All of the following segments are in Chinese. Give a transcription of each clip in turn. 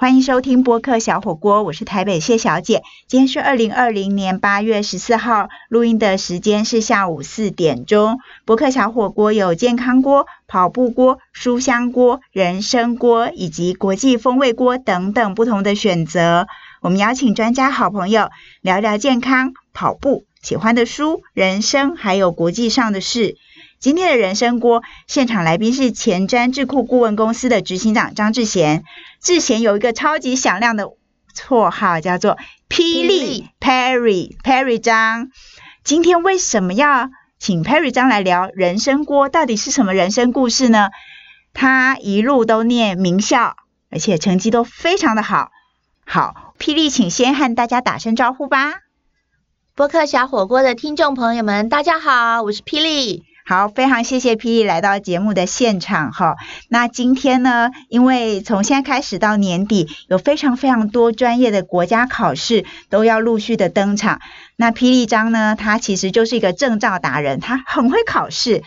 欢迎收听播客小火锅，我是台北谢小姐。今天是二零二零年八月十四号，录音的时间是下午四点钟。播客小火锅有健康锅、跑步锅、书香锅、人参锅以及国际风味锅等等不同的选择。我们邀请专家好朋友聊聊健康、跑步、喜欢的书、人生，还有国际上的事。今天的人参锅现场来宾是前瞻智库顾问公司的执行长张志贤。志贤有一个超级响亮的绰号，叫做“霹雳 Perry Perry 张”。今天为什么要请 Perry 张来聊人生锅？到底是什么人生故事呢？他一路都念名校，而且成绩都非常的好。好，霹雳，请先和大家打声招呼吧。播客小火锅的听众朋友们，大家好，我是霹雳。好，非常谢谢霹雳来到节目的现场哈。那今天呢，因为从现在开始到年底，有非常非常多专业的国家考试都要陆续的登场。那霹雳章呢，他其实就是一个证照达人，他很会考试。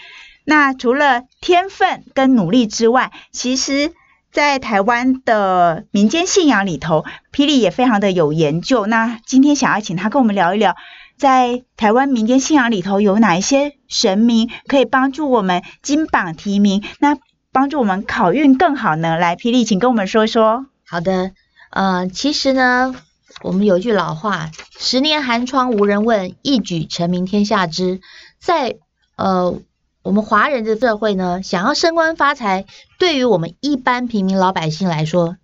那除了天分跟努力之外，其实在台湾的民间信仰里头，霹雳也非常的有研究。那今天想要请他跟我们聊一聊。在台湾民间信仰里头，有哪一些神明可以帮助我们金榜题名？那帮助我们考运更好呢？来，霹雳，请跟我们说一说。好的，呃，其实呢，我们有句老话：“十年寒窗无人问，一举成名天下知。”在呃，我们华人的社会呢，想要升官发财，对于我们一般平民老百姓来说，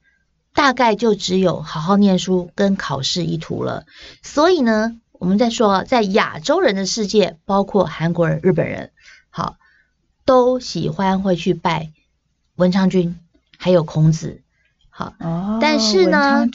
大概就只有好好念书跟考试一途了。所以呢。我们在说，在亚洲人的世界，包括韩国人、日本人，好，都喜欢会去拜文昌君，还有孔子，好。哦。但是呢，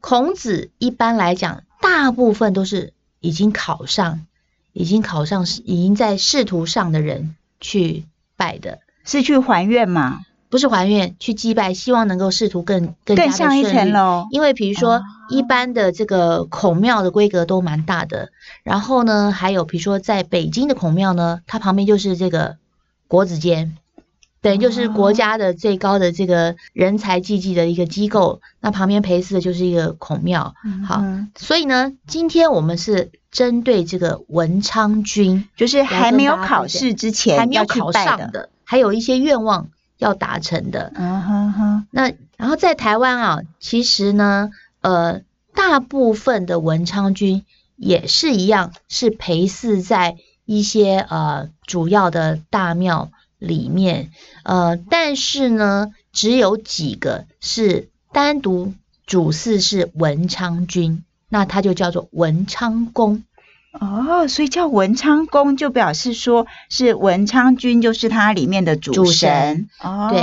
孔子一般来讲，大部分都是已经考上、已经考上、已经在仕途上的人去拜的，是去还愿吗？不是还愿去祭拜，希望能够仕途更更更上一层楼。因为比如说，一般的这个孔庙的规格都蛮大的。然后呢，还有比如说在北京的孔庙呢，它旁边就是这个国子监，等于就是国家的最高的这个人才济济的一个机构。那旁边陪祀的就是一个孔庙。好，所以呢，今天我们是针对这个文昌君，就是还没有考试之前还没有考上的，还有一些愿望。要达成的，嗯哼哼。那然后在台湾啊，其实呢，呃，大部分的文昌君也是一样，是陪祀在一些呃主要的大庙里面，呃，但是呢，只有几个是单独主祀是文昌君，那他就叫做文昌宫。哦，所以叫文昌宫，就表示说是文昌君就是它里面的主神。哦，对，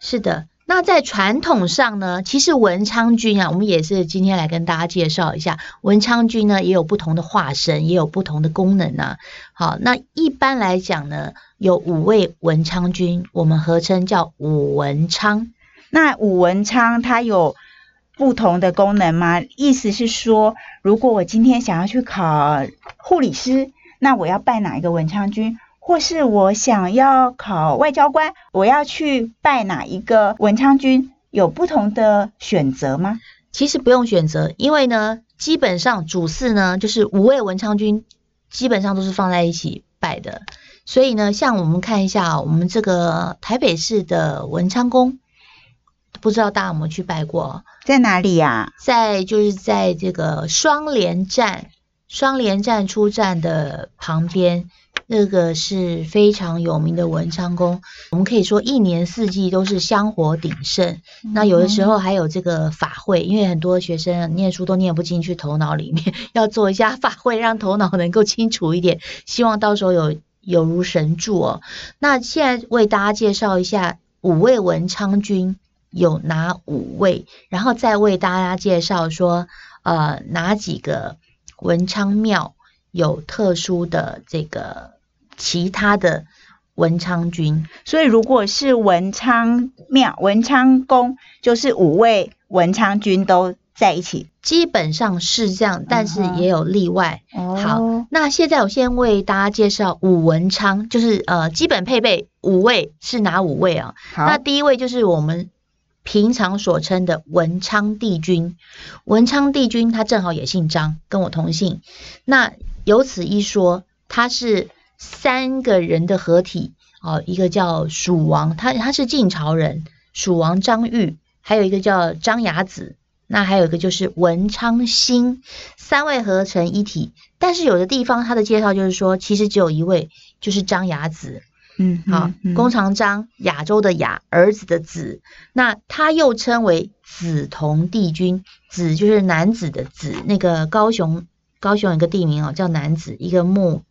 是的。那在传统上呢，其实文昌君啊，我们也是今天来跟大家介绍一下，文昌君呢也有不同的化身，也有不同的功能啊。好，那一般来讲呢，有五位文昌君，我们合称叫五文昌。那五文昌它有。不同的功能吗？意思是说，如果我今天想要去考护理师，那我要拜哪一个文昌君？或是我想要考外交官，我要去拜哪一个文昌君？有不同的选择吗？其实不用选择，因为呢，基本上主祀呢就是五位文昌君，基本上都是放在一起拜的。所以呢，像我们看一下我们这个台北市的文昌宫。不知道大家有没有去拜过？在哪里呀？在就是在这个双连站，双连站出站的旁边，那个是非常有名的文昌宫。我们可以说一年四季都是香火鼎盛。那有的时候还有这个法会，因为很多学生念书都念不进去头脑里面，要做一下法会，让头脑能够清楚一点。希望到时候有有如神助哦。那现在为大家介绍一下五位文昌君。有哪五位？然后再为大家介绍说，呃，哪几个文昌庙有特殊的这个其他的文昌君？所以如果是文昌庙、文昌宫，就是五位文昌君都在一起，基本上是这样，但是也有例外。好，那现在我先为大家介绍五文昌，就是呃基本配备五位是哪五位啊？那第一位就是我们。平常所称的文昌帝君。文昌帝君他正好也姓张，跟我同姓。那由此一说，他是三个人的合体哦，一个叫蜀王，他他是晋朝人，蜀王张玉，还有一个叫张牙子，那还有一个就是文昌星，三位合成一体。但是有的地方他的介绍就是说，其实只有一位，就是张牙子。嗯，好，弓长张，亚洲的亚，儿子的子，那他又称为紫铜帝君，紫就是男子的子，那个高雄，高雄有个地名哦，叫男子，一个木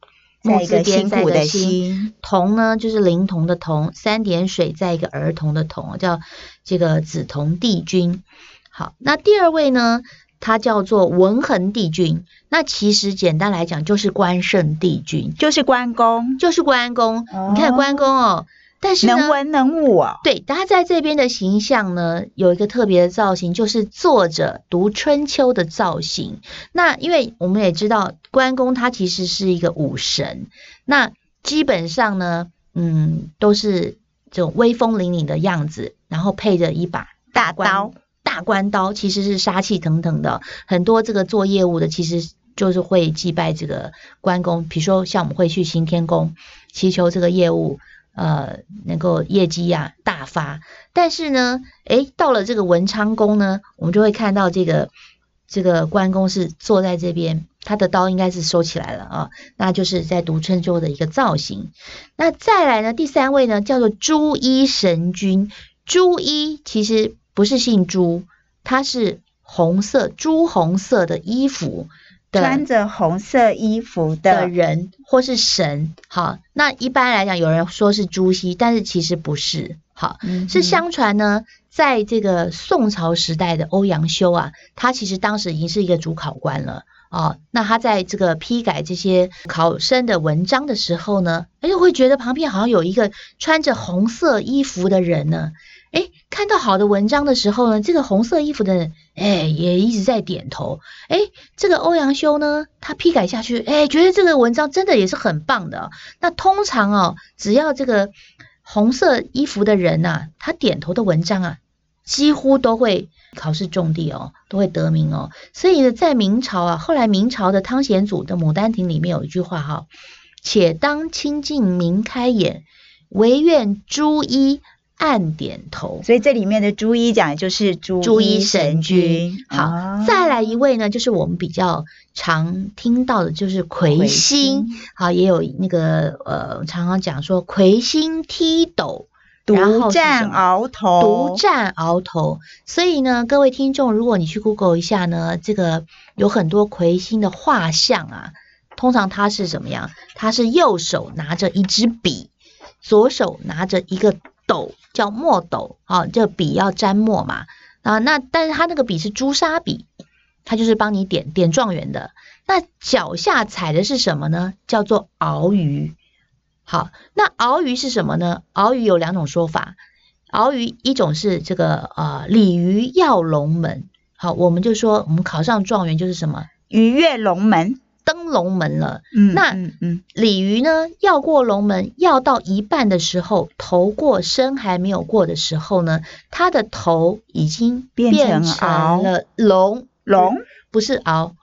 木字边在的心，铜呢就是灵童的铜，三点水在一个儿童的童，叫这个紫铜帝君。好，那第二位呢？它叫做文恒帝君，那其实简单来讲就是关圣帝君，就是关公，就是关公。你看关公哦，但是能文能武哦。对，他在这边的形象呢，有一个特别的造型，就是坐着读春秋的造型。那因为我们也知道，关公他其实是一个武神，那基本上呢，嗯，都是这种威风凛凛的样子，然后配着一把大刀。大关刀其实是杀气腾腾的，很多这个做业务的其实就是会祭拜这个关公，比如说像我们会去行天宫祈求这个业务呃能够业绩呀大发。但是呢，诶，到了这个文昌宫呢，我们就会看到这个这个关公是坐在这边，他的刀应该是收起来了啊，那就是在独春秋的一个造型。那再来呢，第三位呢叫做朱衣神君，朱衣其实。不是姓朱，他是红色朱红色的衣服，穿着红色衣服的人或是神。好，那一般来讲，有人说是朱熹，但是其实不是。好，是相传呢，在这个宋朝时代的欧阳修啊，他其实当时已经是一个主考官了啊。那他在这个批改这些考生的文章的时候呢，哎，会觉得旁边好像有一个穿着红色衣服的人呢。哎，看到好的文章的时候呢，这个红色衣服的人，哎，也一直在点头。哎，这个欧阳修呢，他批改下去，哎，觉得这个文章真的也是很棒的。那通常哦，只要这个红色衣服的人呐，他点头的文章啊，几乎都会考试中第哦，都会得名哦。所以呢，在明朝啊，后来明朝的汤显祖的《牡丹亭》里面有一句话哈：“且当清净明开眼，唯愿朱衣。”暗点头，所以这里面的朱一讲的就是朱一神君。好，再来一位呢，就是我们比较常听到的，就是魁星。好，也有那个呃，常常讲说魁星踢斗，独占鳌头，独占鳌头。所以呢，各位听众，如果你去 Google 一下呢，这个有很多魁星的画像啊，通常他是怎么样？他是右手拿着一支笔，左手拿着一个。斗叫墨斗啊，这笔要沾墨嘛啊，那但是他那个笔是朱砂笔，他就是帮你点点状元的。那脚下踩的是什么呢？叫做鳌鱼。好，那鳌鱼是什么呢？鳌鱼有两种说法，鳌鱼一种是这个呃鲤鱼跃龙门。好，我们就说我们考上状元就是什么鱼跃龙门。登龙门了，嗯，那嗯，鲤鱼呢？要过龙门，要到一半的时候，头过身还没有过的时候呢，它的头已经变成了龙，龙不是鳌，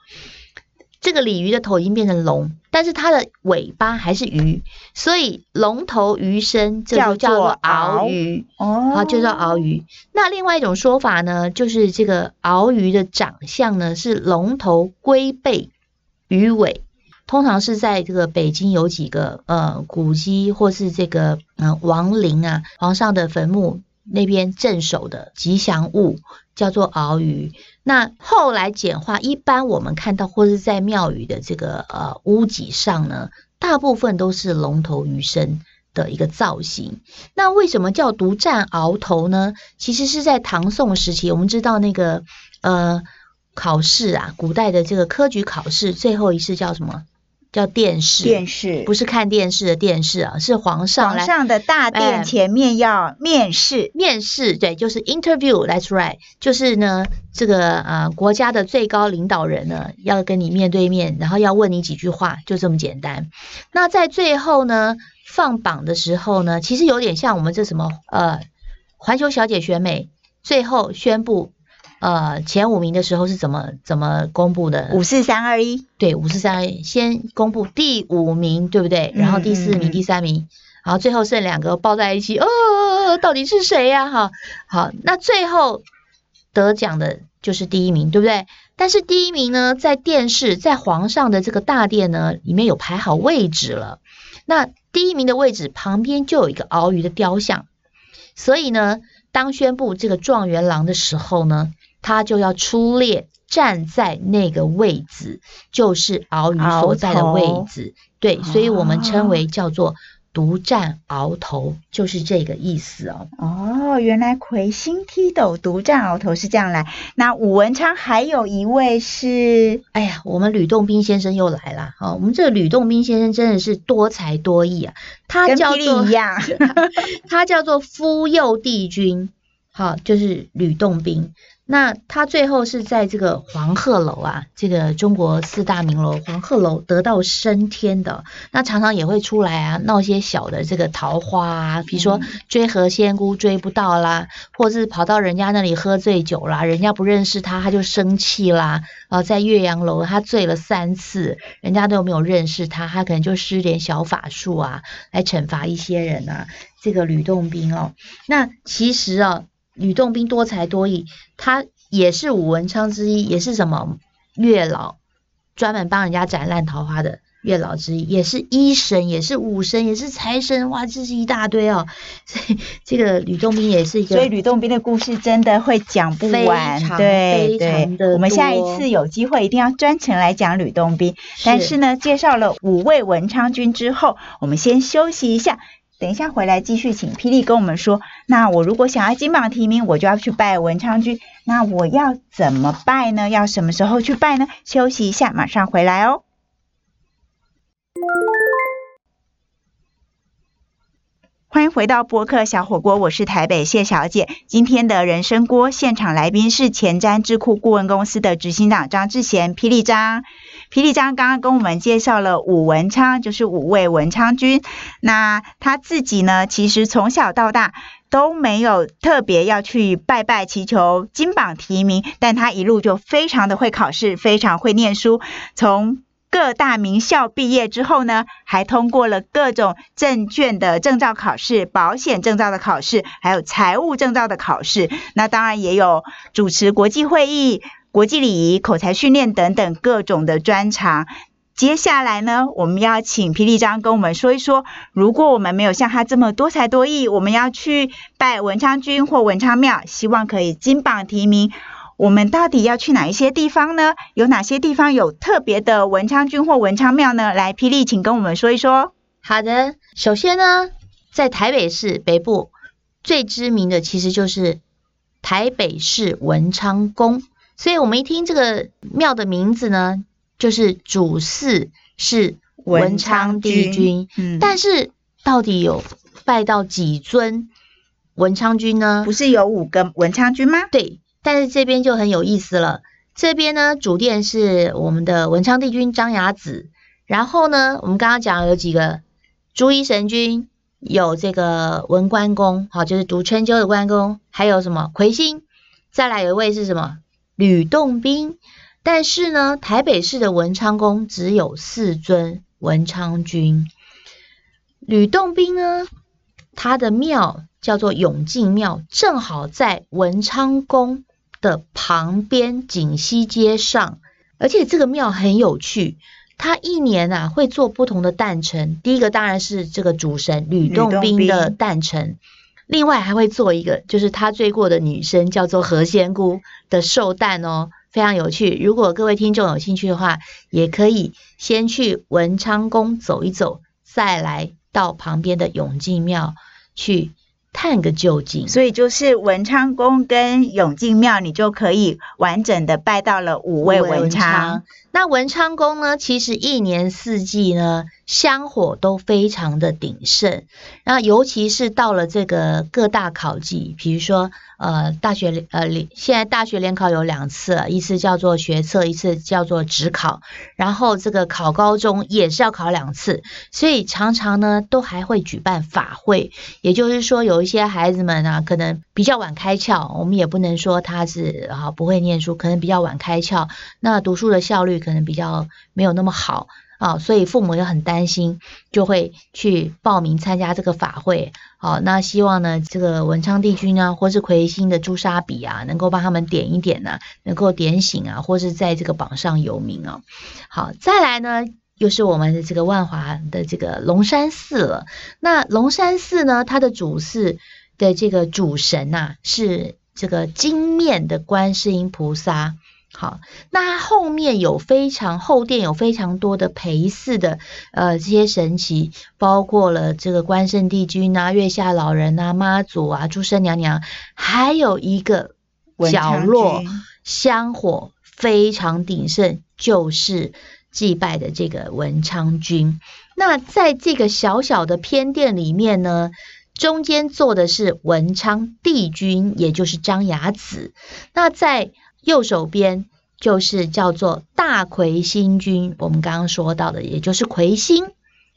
这个鲤鱼的头已经变成龙，但是它的尾巴还是鱼，所以龙头鱼身这就叫做鳌鱼哦，就叫鳌鱼。那另外一种说法呢，就是这个鳌鱼的长相呢是龙头龟背。鱼尾通常是在这个北京有几个呃古迹或是这个嗯王陵啊皇上的坟墓那边镇守的吉祥物叫做鳌鱼。那后来简化，一般我们看到或是在庙宇的这个呃屋脊上呢，大部分都是龙头鱼身的一个造型。那为什么叫独占鳌头呢？其实是在唐宋时期，我们知道那个呃。考试啊，古代的这个科举考试最后一次叫什么？叫殿试。殿试不是看电视的电视啊，是皇上皇上的大殿前面要面试。面试对，就是 interview，that's right，就是呢，这个啊国家的最高领导人呢要跟你面对面，然后要问你几句话，就这么简单。那在最后呢放榜的时候呢，其实有点像我们这什么呃环球小姐选美。最后宣布，呃，前五名的时候是怎么怎么公布的？五四三二一，对，五四三二一，先公布第五名，对不对？然后第四名、第三名，然后最后剩两个抱在一起，哦，到底是谁呀？哈，好，那最后得奖的就是第一名，对不对？但是第一名呢，在电视，在皇上的这个大殿呢，里面有排好位置了。那第一名的位置旁边就有一个鳌鱼的雕像，所以呢，当宣布这个状元郎的时候呢，他就要出列站在那个位置，就是鳌鱼所在的位置。对，所以我们称为叫做。独占鳌头就是这个意思哦。哦，原来魁星踢斗独占鳌头是这样来。那武文昌还有一位是，哎呀，我们吕洞宾先生又来了。哦，我们这个吕洞宾先生真的是多才多艺啊。他叫做一样，他叫做夫幼帝君，好，就是吕洞宾。那他最后是在这个黄鹤楼啊，这个中国四大名楼黄鹤楼得到升天的。那常常也会出来啊，闹些小的这个桃花啊，比如说追何仙姑追不到啦，或是跑到人家那里喝醉酒啦，人家不认识他，他就生气啦。啊，在岳阳楼他醉了三次，人家都没有认识他，他可能就施点小法术啊，来惩罚一些人啊。这个吕洞宾哦，那其实啊。吕洞宾多才多艺，他也是武文昌之一，也是什么月老，专门帮人家斩烂桃花的月老之一，也是医神，也是武神，也是财神，哇，这是一大堆哦。所以这个吕洞宾也是一个，所以吕洞宾的故事真的会讲不完，对对。我们下一次有机会一定要专程来讲吕洞宾。但是呢，介绍了五位文昌君之后，我们先休息一下。等一下回来继续，请霹雳跟我们说。那我如果想要金榜题名，我就要去拜文昌君。那我要怎么拜呢？要什么时候去拜呢？休息一下，马上回来哦。欢迎回到播客小火锅，我是台北谢小姐。今天的人生锅现场来宾是前瞻智库顾问公司的执行长张志贤，霹雳张。霹雳张刚刚跟我们介绍了武文昌，就是五位文昌君。那他自己呢，其实从小到大都没有特别要去拜拜祈求金榜题名，但他一路就非常的会考试，非常会念书。从各大名校毕业之后呢，还通过了各种证券的证照考试、保险证照的考试，还有财务证照的考试。那当然也有主持国际会议。国际礼仪、口才训练等等各种的专长。接下来呢，我们要请霹雳张跟我们说一说，如果我们没有像他这么多才多艺，我们要去拜文昌君或文昌庙，希望可以金榜题名，我们到底要去哪一些地方呢？有哪些地方有特别的文昌君或文昌庙呢？来，霹雳，请跟我们说一说。好的，首先呢，在台北市北部最知名的其实就是台北市文昌宫。所以我们一听这个庙的名字呢，就是主祀是文昌帝君。嗯，但是到底有拜到几尊文昌君呢？不是有五个文昌君吗？对，但是这边就很有意思了。这边呢，主殿是我们的文昌帝君张牙子。然后呢，我们刚刚讲有几个朱衣神君，有这个文关公，好，就是读春秋的关公，还有什么魁星？再来有一位是什么？吕洞宾，但是呢，台北市的文昌宫只有四尊文昌君。吕洞宾呢，他的庙叫做永靖庙，正好在文昌宫的旁边锦溪街上。而且这个庙很有趣，他一年啊会做不同的诞辰。第一个当然是这个主神吕洞宾的诞辰。另外还会做一个，就是他追过的女生叫做何仙姑的寿诞哦，非常有趣。如果各位听众有兴趣的话，也可以先去文昌宫走一走，再来到旁边的永靖庙去探个究竟。所以就是文昌宫跟永靖庙，你就可以完整的拜到了五位文昌。那文昌宫呢，其实一年四季呢，香火都非常的鼎盛。那尤其是到了这个各大考季，比如说呃大学呃现在大学联考有两次，一次叫做学测，一次叫做职考，然后这个考高中也是要考两次，所以常常呢都还会举办法会。也就是说，有一些孩子们啊，可能比较晚开窍，我们也不能说他是啊不会念书，可能比较晚开窍，那读书的效率可能比较没有那么好。啊，所以父母也很担心，就会去报名参加这个法会。好，那希望呢，这个文昌帝君啊，或是魁星的朱砂笔啊，能够帮他们点一点呢，能够点醒啊，或是在这个榜上有名啊。好，再来呢，又是我们的这个万华的这个龙山寺了。那龙山寺呢，它的主寺的这个主神呐，是这个金面的观世音菩萨。好，那后面有非常后殿有非常多的陪祀的呃这些神奇，包括了这个关圣帝君啊、月下老人啊、妈祖啊、诸生娘娘，还有一个角落香火非常鼎盛，就是祭拜的这个文昌君。那在这个小小的偏殿里面呢，中间坐的是文昌帝君，也就是张牙子。那在右手边就是叫做大魁星君，我们刚刚说到的，也就是魁星。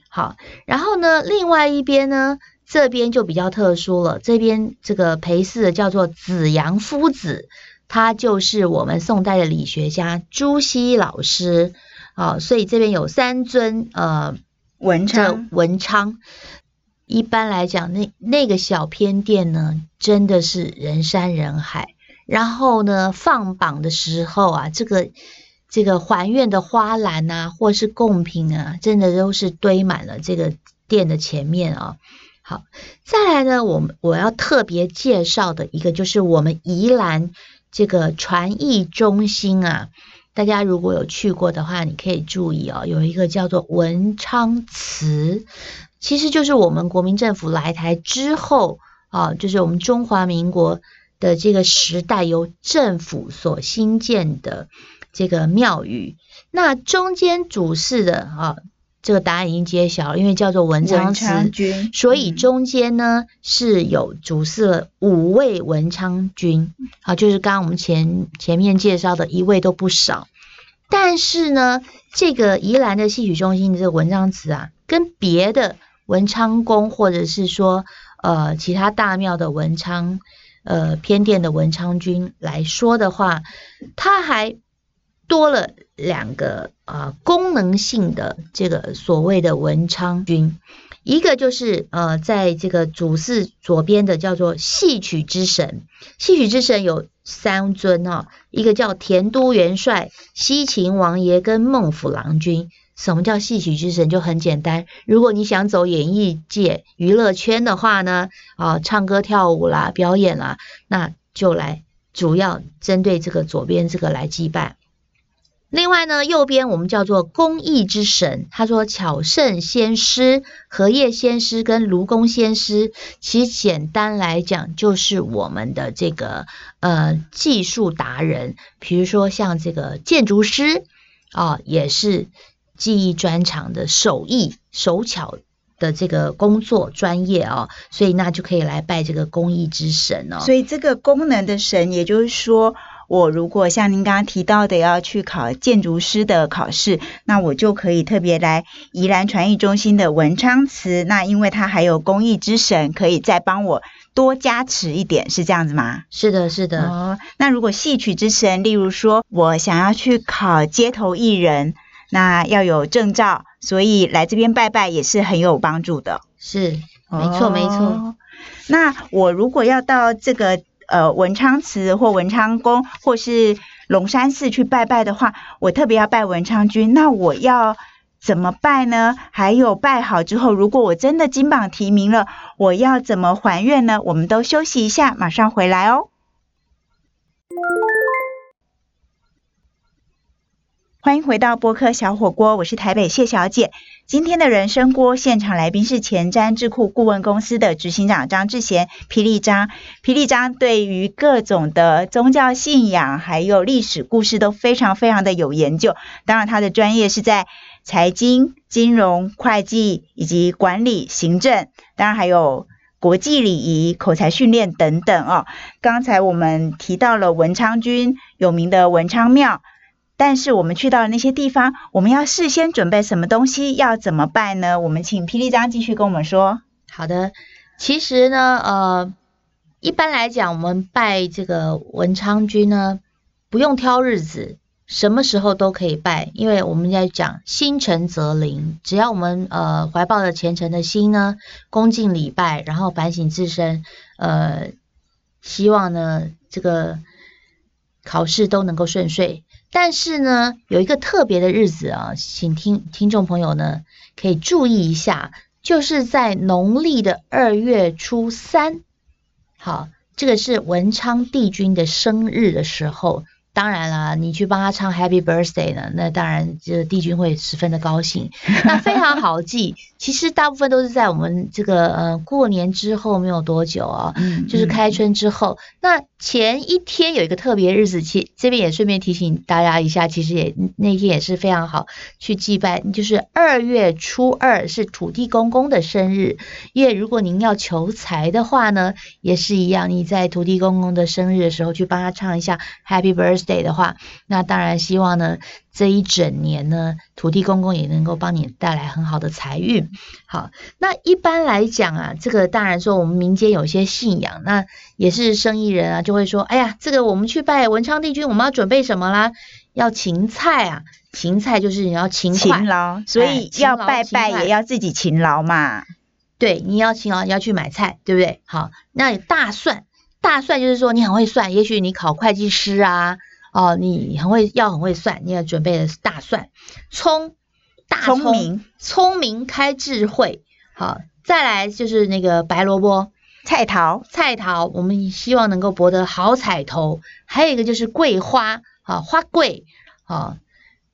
好，然后呢，另外一边呢，这边就比较特殊了，这边这个陪侍的叫做子阳夫子，他就是我们宋代的理学家朱熹老师。好，所以这边有三尊呃文昌文昌。一般来讲，那那个小偏殿呢，真的是人山人海。然后呢，放榜的时候啊，这个这个还愿的花篮啊，或是贡品啊，真的都是堆满了这个店的前面啊。好，再来呢，我们我要特别介绍的一个就是我们宜兰这个传艺中心啊，大家如果有去过的话，你可以注意哦，有一个叫做文昌祠，其实就是我们国民政府来台之后啊，就是我们中华民国。的这个时代由政府所兴建的这个庙宇，那中间主祀的啊，这个答案已经揭晓了，因为叫做文昌祠，所以中间呢是有主祀了五位文昌君，啊，就是刚刚我们前前面介绍的一位都不少，但是呢，这个宜兰的戏曲中心的这个文昌祠啊，跟别的文昌宫或者是说呃其他大庙的文昌。呃，偏殿的文昌君来说的话，它还多了两个啊功能性的这个所谓的文昌君，一个就是呃，在这个主祀左边的叫做戏曲之神，戏曲之神有三尊哈，一个叫田都元帅、西秦王爷跟孟府郎君。什么叫戏曲之神？就很简单，如果你想走演艺界、娱乐圈的话呢，啊，唱歌、跳舞啦、表演啦，那就来主要针对这个左边这个来祭拜。另外呢，右边我们叫做工艺之神，他说巧圣仙师、荷叶仙师跟卢公仙师，其实简单来讲就是我们的这个呃技术达人，比如说像这个建筑师啊，也是。技艺专长的手艺手巧的这个工作专业哦，所以那就可以来拜这个工艺之神哦。所以这个功能的神，也就是说，我如果像您刚刚提到的要去考建筑师的考试，那我就可以特别来宜兰传艺中心的文昌祠。那因为它还有工艺之神，可以再帮我多加持一点，是这样子吗？是的，是的。哦，那如果戏曲之神，例如说我想要去考街头艺人。那要有证照，所以来这边拜拜也是很有帮助的。是，没错没错。那我如果要到这个呃文昌祠或文昌宫或是龙山寺去拜拜的话，我特别要拜文昌君，那我要怎么拜呢？还有拜好之后，如果我真的金榜题名了，我要怎么还愿呢？我们都休息一下，马上回来哦。欢迎回到播客小火锅，我是台北谢小姐。今天的人生锅现场来宾是前瞻智库顾问公司的执行长张志贤，霹雳张。霹雳张对于各种的宗教信仰还有历史故事都非常非常的有研究。当然，他的专业是在财经、金融、会计以及管理、行政，当然还有国际礼仪、口才训练等等哦。刚才我们提到了文昌君有名的文昌庙，但是我们去到了那些地方，我们要事先准备什么东西？要怎么办呢？我们请霹雳章继续跟我们说。好的，其实呢，呃，一般来讲，我们拜这个文昌君呢，不用挑日子。什么时候都可以拜，因为我们在讲心诚则灵，只要我们呃怀抱着虔诚的心呢，恭敬礼拜，然后反省自身，呃，希望呢这个考试都能够顺遂。但是呢，有一个特别的日子啊，请听听众朋友呢可以注意一下，就是在农历的二月初三，好，这个是文昌帝君的生日的时候。当然了，你去帮他唱 Happy Birthday 呢，那当然这帝君会十分的高兴。那非常好记，其实大部分都是在我们这个呃过年之后没有多久啊，就是开春之后。那前一天有一个特别日子，其这边也顺便提醒大家一下，其实也那天也是非常好去祭拜，就是二月初二是土地公公的生日。因为如果您要求财的话呢，也是一样，你在土地公公的生日的时候去帮他唱一下 Happy Birthday。Day 的话，那当然希望呢，这一整年呢，土地公公也能够帮你带来很好的财运。好，那一般来讲啊，这个当然说我们民间有些信仰，那也是生意人啊，就会说，哎呀，这个我们去拜文昌帝君，我们要准备什么啦？要芹菜啊，芹菜就是你要勤勤劳，所以要拜拜也要自己勤劳嘛。对，你要勤劳，你要去买菜，对不对？好，那大蒜，大蒜就是说你很会算，也许你考会计师啊。哦，你很会要很会算，你要准备的是大蒜、葱、大葱，聪明开智慧。好，再来就是那个白萝卜、菜桃、菜桃，我们希望能够博得好彩头。还有一个就是桂花，啊，花桂，啊，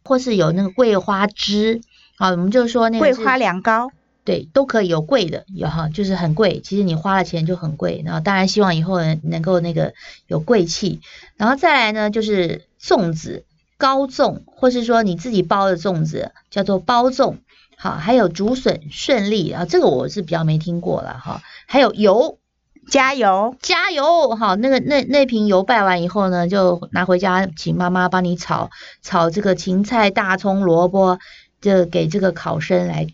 或是有那个桂花枝，啊，我们就说那个桂花凉糕。对，都可以有贵的，有哈，就是很贵。其实你花了钱就很贵。然后当然希望以后能能够那个有贵气。然后再来呢，就是粽子，高粽，或是说你自己包的粽子，叫做包粽。好，还有竹笋顺利啊，这个我是比较没听过了哈。还有油，加油，加油。好，那个那那瓶油拜完以后呢，就拿回家，请妈妈帮你炒炒这个芹菜、大葱、萝卜，就给这个考生来。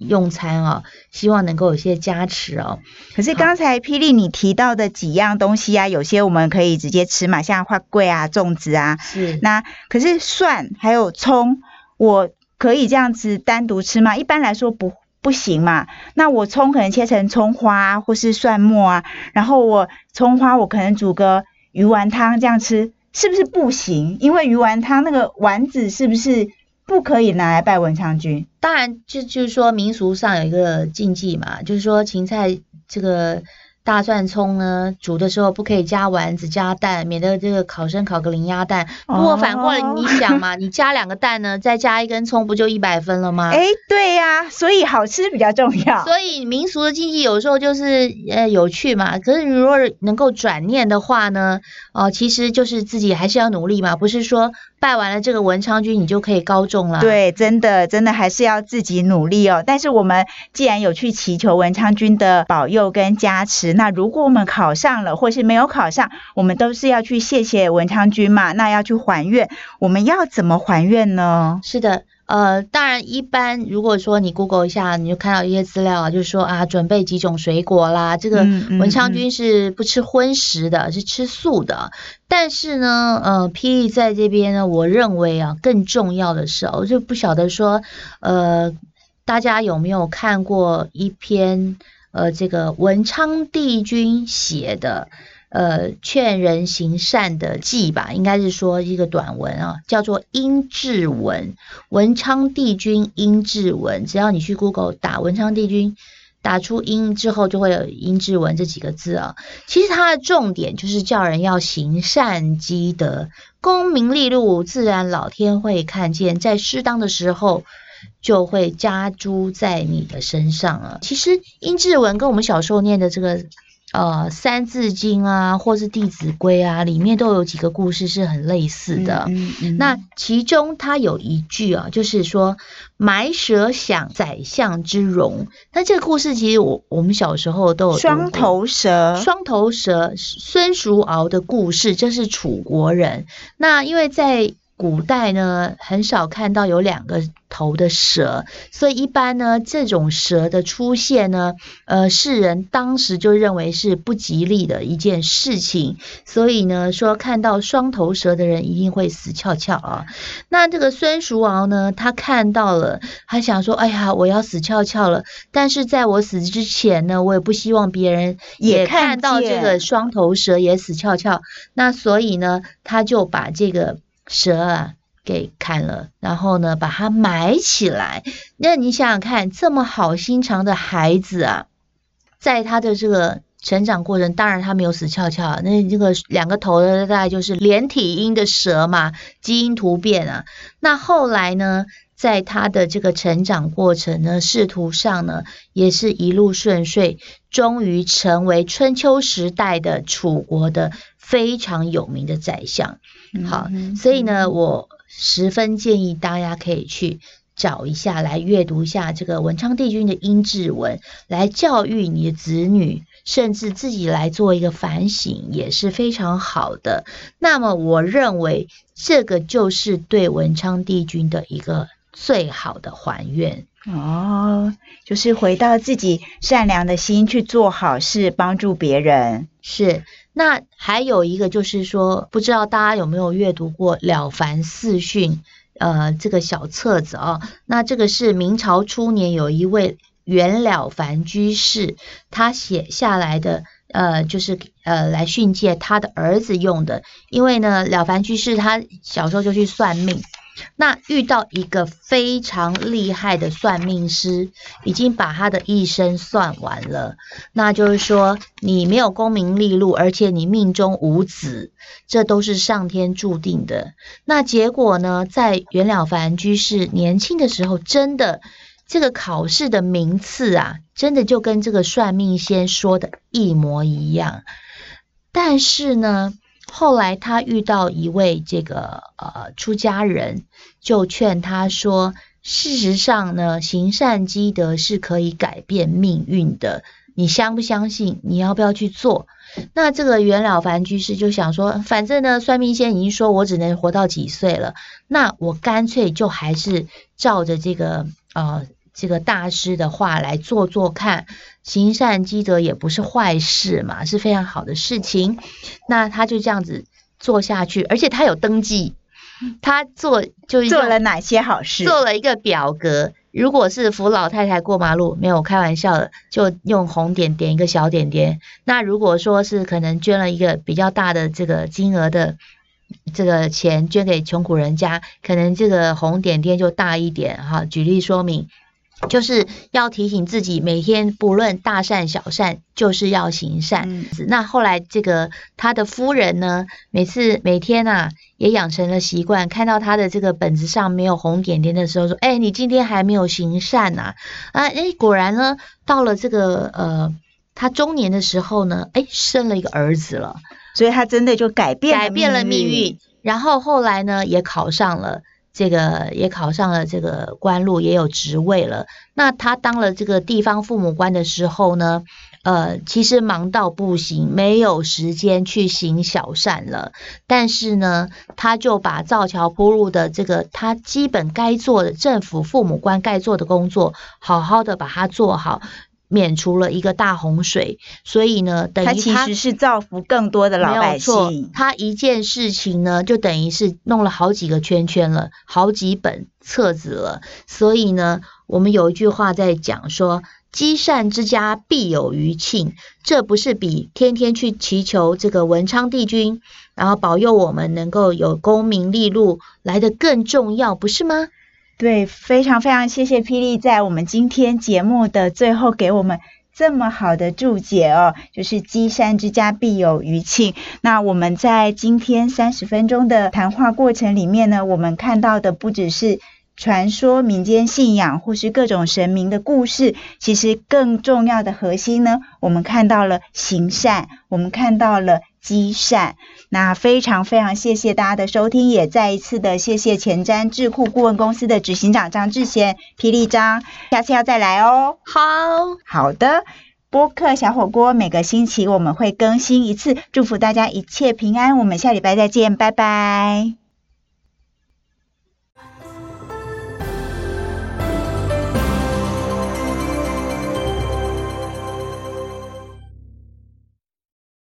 用餐哦，希望能够有些加持哦。可是刚才霹雳你提到的几样东西啊，有些我们可以直接吃嘛，像花桂啊、粽子啊。是。那可是蒜还有葱，我可以这样子单独吃吗？一般来说不不行嘛。那我葱可能切成葱花或是蒜末啊，然后我葱花我可能煮个鱼丸汤这样吃，是不是不行？因为鱼丸汤那个丸子是不是？不可以拿来拜文昌君，当然就就是说民俗上有一个禁忌嘛，就是说芹菜这个。大蒜葱呢，煮的时候不可以加丸子加蛋，免得这个考生考个零鸭蛋。不过反过来你想嘛，你加两个蛋呢，再加一根葱，不就一百分了吗？哎，对呀，所以好吃比较重要。所以民俗的禁忌有时候就是呃有趣嘛。可是如果能够转念的话呢，哦，其实就是自己还是要努力嘛，不是说拜完了这个文昌君你就可以高中了。对，真的真的还是要自己努力哦。但是我们既然有去祈求文昌君的保佑跟加持。那如果我们考上了，或是没有考上，我们都是要去谢谢文昌君嘛？那要去还愿，我们要怎么还愿呢？是的，呃，当然一般如果说你 Google 一下，你就看到一些资料啊，就是说啊，准备几种水果啦。这个文昌君是不吃荤食的，是吃素的。但是呢，呃，霹雳在这边呢，我认为啊，更重要的是，我就不晓得说，呃，大家有没有看过一篇？呃，这个文昌帝君写的，呃，劝人行善的记吧，应该是说一个短文啊，叫做《阴志文》。文昌帝君阴志文，只要你去 Google 打文昌帝君，打出“阴”之后，就会有“阴志文”这几个字啊。其实它的重点就是叫人要行善积德，功名利禄自然老天会看见，在适当的时候。就会加诸在你的身上了。其实殷志文跟我们小时候念的这个呃《三字经》啊，或是《弟子规》啊，里面都有几个故事是很类似的。嗯嗯那其中它有一句啊，就是说“埋蛇享宰相之荣”。那这个故事其实我我们小时候都有双头蛇，双头蛇孙叔敖的故事，这是楚国人。那因为在古代呢，很少看到有两个头的蛇，所以一般呢，这种蛇的出现呢，呃，世人当时就认为是不吉利的一件事情，所以呢，说看到双头蛇的人一定会死翘翘啊。那这个孙叔敖呢，他看到了，他想说，哎呀，我要死翘翘了，但是在我死之前呢，我也不希望别人也看看到这个双头蛇也死翘翘。那所以呢，他就把这个蛇啊给砍了，然后呢把它埋起来。那你想想看，这么好心肠的孩子啊，在他的这个成长过程，当然他没有死翘翘，那这个两个头的大概就是连体婴的蛇嘛，基因突变啊。那后来呢，在他的这个成长过程呢，仕途上呢，也是一路顺遂，终于成为春秋时代的楚国的非常有名的宰相。好嗯所以呢，我十分建议大家可以去找一下，来阅读一下这个文昌帝君的英志文，来教育你的子女，甚至自己来做一个反省，也是非常好的。那么，我认为这个就是对文昌帝君的一个最好的还愿。哦，就是回到自己善良的心去做好事，帮助别人。是，那还有一个就是说，不知道大家有没有阅读过《了凡四训》呃这个小册子啊、那这个是明朝初年有一位袁了凡居士他写下来的。呃，就是呃，来训诫他的儿子用的，因为呢，了凡居士他小时候就去算命，那遇到一个非常厉害的算命师，已经把他的一生算完了。那就是说，你没有功名利禄，而且你命中无子，这都是上天注定的。那结果呢，在袁了凡居士年轻的时候，真的这个考试的名次啊，真的就跟这个算命先说的一模一样。但是呢，后来他遇到一位这个呃出家人，就劝他说，事实上呢，行善积德是可以改变命运的。你相不相信？你要不要去做？那这个袁了凡居士就想说，反正呢，算命先生已经说我只能活到几岁了，那我干脆就还是照着这个呃这个大师的话来做做看，行善积德也不是坏事嘛，是非常好的事情。那他就这样子做下去，而且他有登记，他做就用做了哪些好事？做了一个表格。如果是扶老太太过马路，没有开玩笑的，就用红点点一个小点点。那如果说是可能捐了一个比较大的这个金额的这个钱捐给穷苦人家，可能这个红点点就大一点哈。举例说明，就是要提醒自己，每天不论大善小善，就是要行善。嗯那后来这个他的夫人呢，每次每天啊也养成了习惯，看到他的这个本子上没有红点点的时候，说：“哎，你今天还没有行善呐、啊？”哎，果然呢，到了这个呃他中年的时候呢，哎，生了一个儿子了，所以他真的就改变改变了命命运。。然后后来呢，也考上了这个，也考上了这个官路，也有职位了。那他当了这个地方父母官的时候呢，呃，其实忙到不行，没有时间去行小善了。但是呢，他就把造桥铺路的这个他基本该做的政府父母官该做的工作，好好的把它做好。免除了一个大洪水，所以呢，等于他其实是造福更多的老百没有错姓，。他一件事情呢，就等于是弄了好几个圈圈了，好几本册子了。所以呢，我们有一句话在讲说：“积善之家必有余庆。”这不是比天天去祈求这个文昌帝君，然后保佑我们能够有功名利禄来的更重要，不是吗？对，非常非常谢谢霹雳在我们今天节目的最后给我们这么好的注解哦，就是积善之家必有余庆。那我们在今天三十分钟的谈话过程里面呢，我们看到的不只是。传说、民间信仰或是各种神明的故事，其实更重要的核心呢，我们看到了行善，我们看到了积善。那非常非常谢谢大家的收听，也再一次的谢谢前瞻智库顾问公司的执行长张志贤、霹雳张，下次要再来哦。好，好的。播客小火锅每个星期我们会更新一次，祝福大家一切平安。我们下礼拜再见，拜拜。